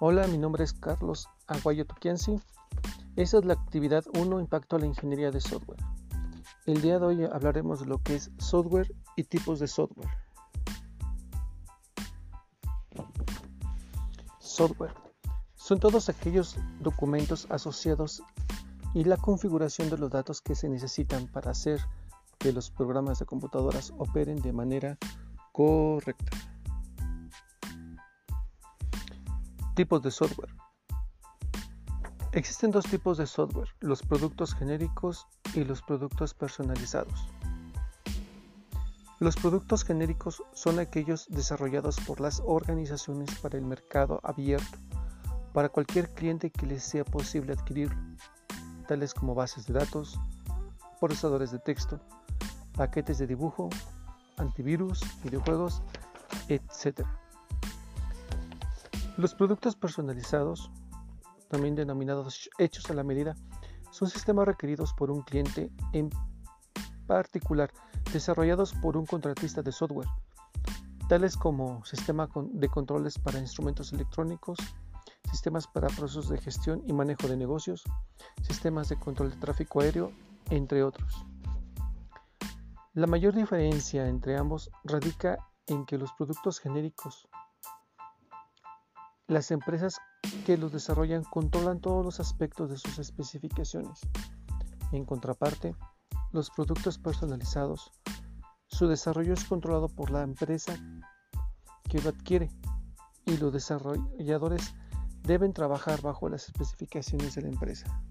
Hola, mi nombre es Carlos Aguayo Tuquianzi. Esta es la actividad 1, Impacto a la Ingeniería de Software. El día de hoy hablaremos de lo que es software y tipos de software. Software. Son todos aquellos documentos asociados y la configuración de los datos que se necesitan para hacer que los programas de computadoras operen de manera correcta. Tipos de software. Existen dos tipos de software, los productos genéricos y los productos personalizados. Los productos genéricos son aquellos desarrollados por las organizaciones para el mercado abierto, para cualquier cliente que les sea posible adquirirlo, tales como bases de datos, procesadores de texto, paquetes de dibujo, antivirus, videojuegos, etc. Los productos personalizados, también denominados hechos a la medida, son sistemas requeridos por un cliente en particular, desarrollados por un contratista de software, tales como sistema de controles para instrumentos electrónicos, sistemas para procesos de gestión y manejo de negocios, sistemas de control de tráfico aéreo, entre otros. La mayor diferencia entre ambos radica en que los productos genéricos las empresas que los desarrollan controlan todos los aspectos de sus especificaciones. En contraparte, los productos personalizados, su desarrollo es controlado por la empresa que lo adquiere y los desarrolladores deben trabajar bajo las especificaciones de la empresa.